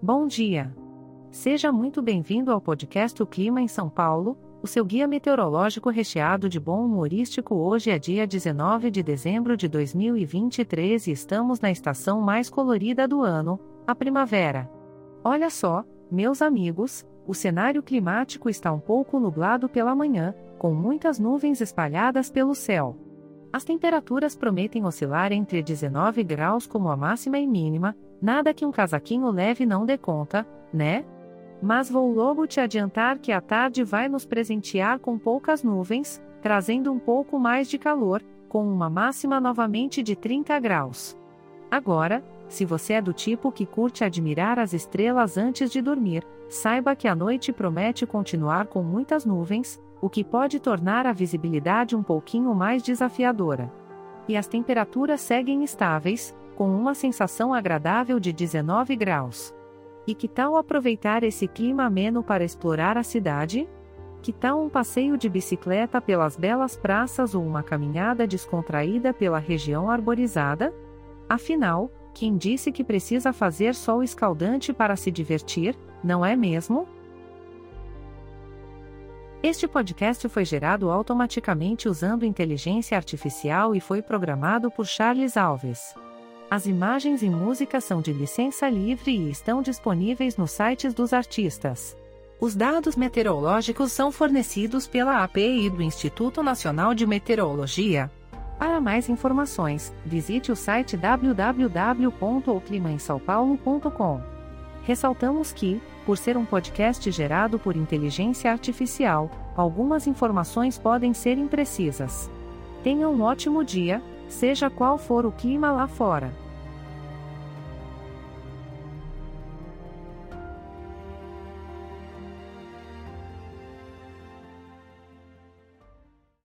Bom dia. Seja muito bem-vindo ao podcast O Clima em São Paulo, o seu guia meteorológico recheado de bom humorístico. Hoje é dia 19 de dezembro de 2023 e estamos na estação mais colorida do ano, a primavera. Olha só, meus amigos, o cenário climático está um pouco nublado pela manhã, com muitas nuvens espalhadas pelo céu. As temperaturas prometem oscilar entre 19 graus como a máxima e mínima, nada que um casaquinho leve não dê conta, né? Mas vou logo te adiantar que a tarde vai nos presentear com poucas nuvens, trazendo um pouco mais de calor, com uma máxima novamente de 30 graus. Agora, se você é do tipo que curte admirar as estrelas antes de dormir, saiba que a noite promete continuar com muitas nuvens, o que pode tornar a visibilidade um pouquinho mais desafiadora. E as temperaturas seguem estáveis, com uma sensação agradável de 19 graus. E que tal aproveitar esse clima ameno para explorar a cidade? Que tal um passeio de bicicleta pelas belas praças ou uma caminhada descontraída pela região arborizada? Afinal, quem disse que precisa fazer sol escaldante para se divertir, não é mesmo? Este podcast foi gerado automaticamente usando inteligência artificial e foi programado por Charles Alves. As imagens e músicas são de licença livre e estão disponíveis nos sites dos artistas. Os dados meteorológicos são fornecidos pela API do Instituto Nacional de Meteorologia. Para mais informações, visite o site www.oclimaemsaopaulo.com. Ressaltamos que, por ser um podcast gerado por inteligência artificial, algumas informações podem ser imprecisas. Tenha um ótimo dia, seja qual for o clima lá fora.